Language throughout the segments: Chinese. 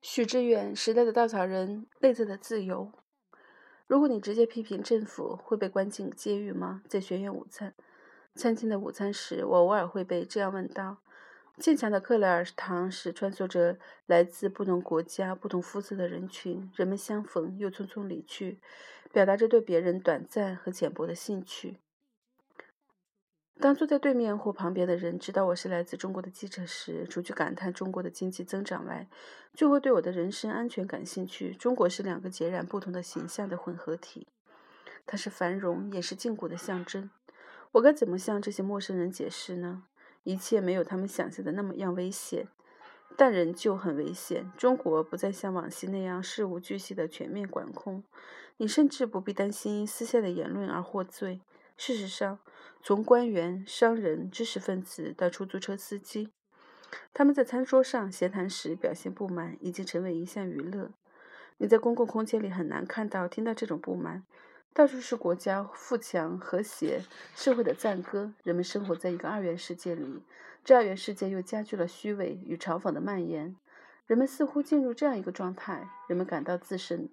许志远，时代的稻草人，内在的自由。如果你直接批评政府，会被关进监狱吗？在学院午餐餐厅的午餐时，我偶尔会被这样问到。坚强的克莱尔堂时，穿梭着来自不同国家、不同肤色的人群，人们相逢又匆匆离去，表达着对别人短暂和浅薄的兴趣。当坐在对面或旁边的人知道我是来自中国的记者时，除去感叹中国的经济增长外，就会对我的人身安全感兴趣。中国是两个截然不同的形象的混合体，它是繁荣也是禁锢的象征。我该怎么向这些陌生人解释呢？一切没有他们想象的那么样危险，但仍旧很危险。中国不再像往昔那样事无巨细的全面管控，你甚至不必担心私下的言论而获罪。事实上，从官员、商人、知识分子到出租车司机，他们在餐桌上闲谈时表现不满，已经成为一项娱乐。你在公共空间里很难看到、听到这种不满。到处是国家富强、和谐社会的赞歌。人们生活在一个二元世界里，这二元世界又加剧了虚伪与嘲讽的蔓延。人们似乎进入这样一个状态：人们感到自身。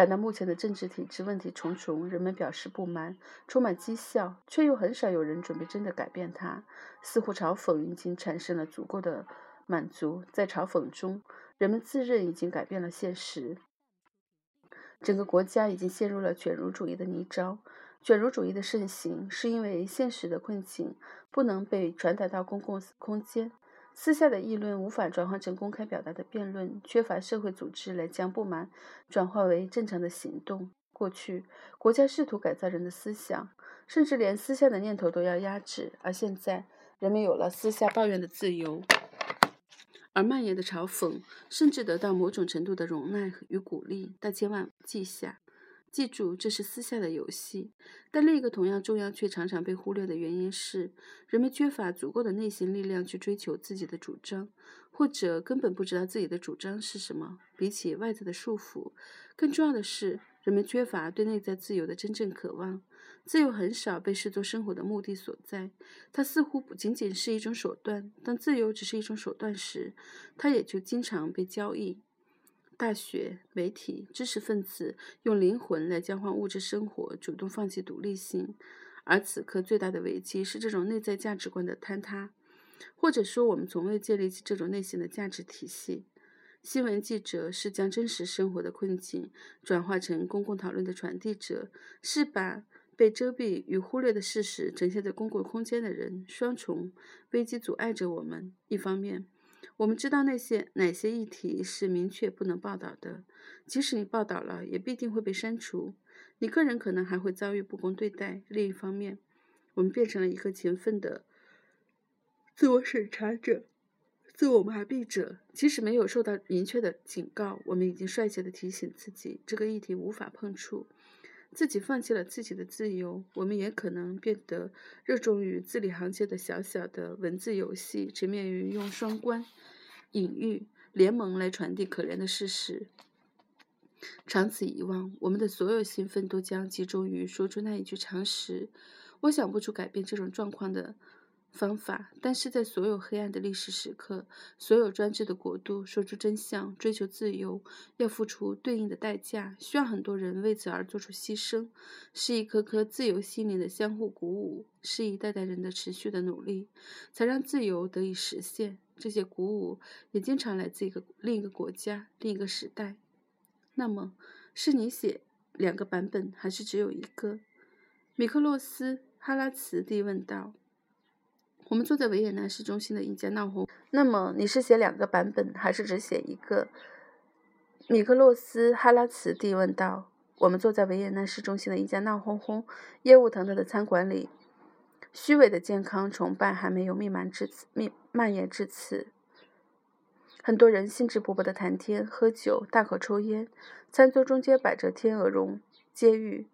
感到目前的政治体制问题重重，人们表示不满，充满讥笑，却又很少有人准备真的改变它。似乎嘲讽已经产生了足够的满足，在嘲讽中，人们自认已经改变了现实。整个国家已经陷入了卷入主义的泥沼。卷入主义的盛行，是因为现实的困境不能被传达到公共空间。私下的议论无法转换成公开表达的辩论，缺乏社会组织来将不满转化为正常的行动。过去，国家试图改造人的思想，甚至连私下的念头都要压制；而现在，人们有了私下抱怨的自由，而蔓延的嘲讽甚至得到某种程度的容纳与鼓励。但千万记下。记住，这是私下的游戏。但另一个同样重要却常常被忽略的原因是，人们缺乏足够的内心力量去追求自己的主张，或者根本不知道自己的主张是什么。比起外在的束缚，更重要的是，人们缺乏对内在自由的真正渴望。自由很少被视作生活的目的所在，它似乎不仅仅是一种手段。当自由只是一种手段时，它也就经常被交易。大学、媒体、知识分子用灵魂来交换物质生活，主动放弃独立性。而此刻最大的危机是这种内在价值观的坍塌，或者说我们从未建立起这种内心的价值体系。新闻记者是将真实生活的困境转化成公共讨论的传递者，是把被遮蔽与忽略的事实呈现在公共空间的人。双重危机阻碍着我们，一方面。我们知道那些哪些议题是明确不能报道的，即使你报道了，也必定会被删除。你个人可能还会遭遇不公对待。另一方面，我们变成了一个勤奋的自我审查者、自我麻痹者。即使没有受到明确的警告，我们已经率先的提醒自己，这个议题无法碰触。自己放弃了自己的自由，我们也可能变得热衷于字里行间的小小的文字游戏，沉湎于用双关、隐喻、联盟来传递可怜的事实。长此以往，我们的所有兴奋都将集中于说出那一句常识。我想不出改变这种状况的。方法，但是在所有黑暗的历史时刻，所有专制的国度，说出真相、追求自由，要付出对应的代价，需要很多人为此而做出牺牲，是一颗颗自由心灵的相互鼓舞，是一代代人的持续的努力，才让自由得以实现。这些鼓舞也经常来自一个另一个国家、另一个时代。那么，是你写两个版本，还是只有一个？米克洛斯·哈拉茨蒂问道。我们坐在维也纳市中心的一家闹哄。那么你是写两个版本，还是只写一个？米克洛斯·哈拉茨蒂问道。我们坐在维也纳市中心的一家闹哄哄、业务腾腾的餐馆里，虚伪的健康崇拜还没有弥漫至此，弥蔓延至此。很多人兴致勃勃地谈天、喝酒、大口抽烟。餐桌中间摆着天鹅绒监狱。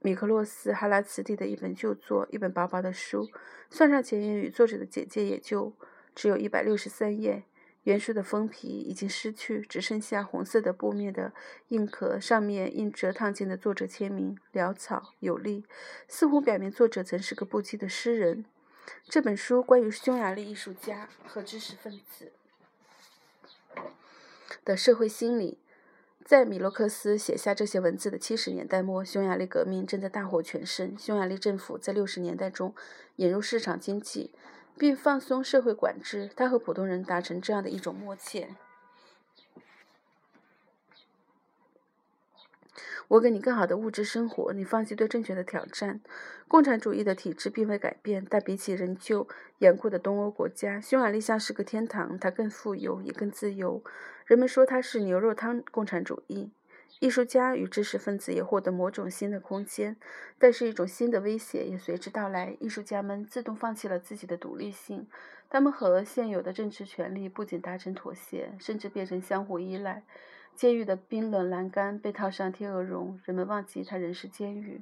米克洛斯·哈拉茨蒂的一本旧作，一本薄薄的书，算上前言与作者的简介，也就只有一百六十三页。原书的封皮已经失去，只剩下红色的布面的硬壳，上面印着烫金的作者签名，潦草有力，似乎表明作者曾是个不羁的诗人。这本书关于匈牙利艺术家和知识分子。的社会心理。在米洛克斯写下这些文字的七十年代末，匈牙利革命正在大获全胜。匈牙利政府在六十年代中引入市场经济，并放松社会管制。他和普通人达成这样的一种默契。我给你更好的物质生活，你放弃对政权的挑战。共产主义的体制并未改变，但比起仍旧严酷的东欧国家，匈牙利像是个天堂。它更富有，也更自由。人们说它是牛肉汤共产主义。艺术家与知识分子也获得某种新的空间，但是一种新的威胁也随之到来。艺术家们自动放弃了自己的独立性，他们和现有的政治权力不仅达成妥协，甚至变成相互依赖。监狱的冰冷栏杆被套上天鹅绒，人们忘记它仍是监狱。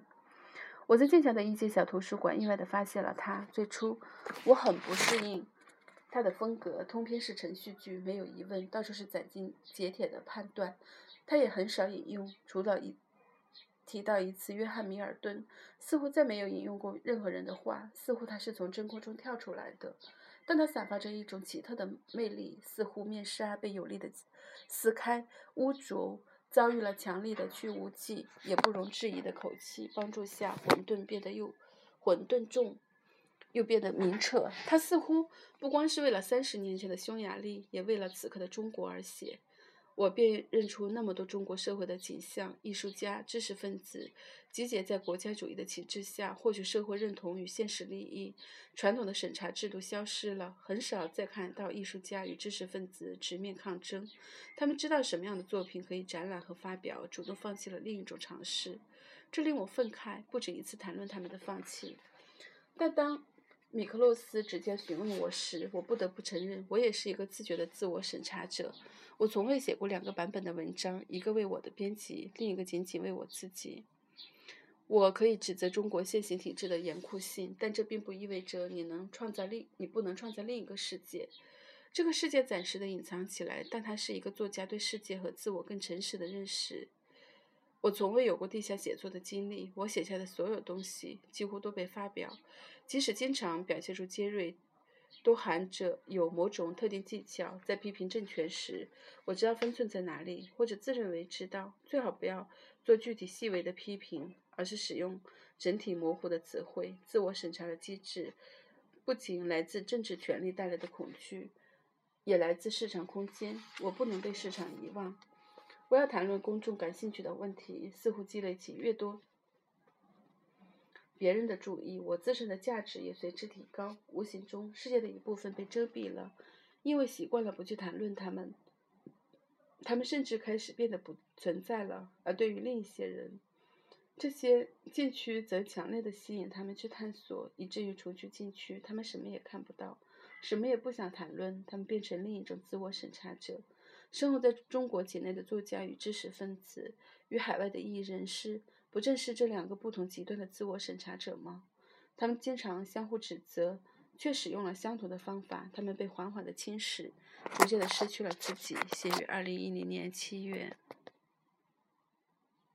我在剑桥的一间小图书馆意外地发现了它。最初，我很不适应它的风格，通篇是程序剧，没有疑问，到处是斩钉截铁的判断。他也很少引用，除了一提到一次约翰·米尔顿，似乎再没有引用过任何人的话。似乎他是从真空中跳出来的。但他散发着一种奇特的魅力，似乎面纱被有力的撕开，污浊遭遇了强力的去污剂，也不容置疑的口气帮助下，混沌变得又混沌重，又变得明澈。他似乎不光是为了三十年前的匈牙利，也为了此刻的中国而写。我便认出那么多中国社会的景象：艺术家、知识分子集结在国家主义的旗帜下，获取社会认同与现实利益。传统的审查制度消失了，很少再看到艺术家与知识分子直面抗争。他们知道什么样的作品可以展览和发表，主动放弃了另一种尝试。这令我愤慨，不止一次谈论他们的放弃。但当米克洛斯直接询问我时，我不得不承认，我也是一个自觉的自我审查者。我从未写过两个版本的文章，一个为我的编辑，另一个仅仅为我自己。我可以指责中国现行体制的严酷性，但这并不意味着你能创造另你不能创造另一个世界。这个世界暂时的隐藏起来，但它是一个作家对世界和自我更诚实的认识。我从未有过地下写作的经历，我写下的所有东西几乎都被发表，即使经常表现出尖锐。都含着有某种特定技巧。在批评政权时，我知道分寸在哪里，或者自认为知道。最好不要做具体细微的批评，而是使用整体模糊的词汇。自我审查的机制不仅来自政治权力带来的恐惧，也来自市场空间。我不能被市场遗忘。我要谈论公众感兴趣的问题，似乎积累起越多。别人的注意，我自身的价值也随之提高。无形中，世界的一部分被遮蔽了，因为习惯了不去谈论他们。他们甚至开始变得不存在了。而对于另一些人，这些禁区则强烈的吸引他们去探索，以至于除去禁区，他们什么也看不到，什么也不想谈论。他们变成另一种自我审查者。生活在中国境内的作家与知识分子，与海外的异人士。不正是这两个不同极端的自我审查者吗？他们经常相互指责，却使用了相同的方法。他们被缓缓的侵蚀，逐渐的失去了自己。写于二零一零年七月。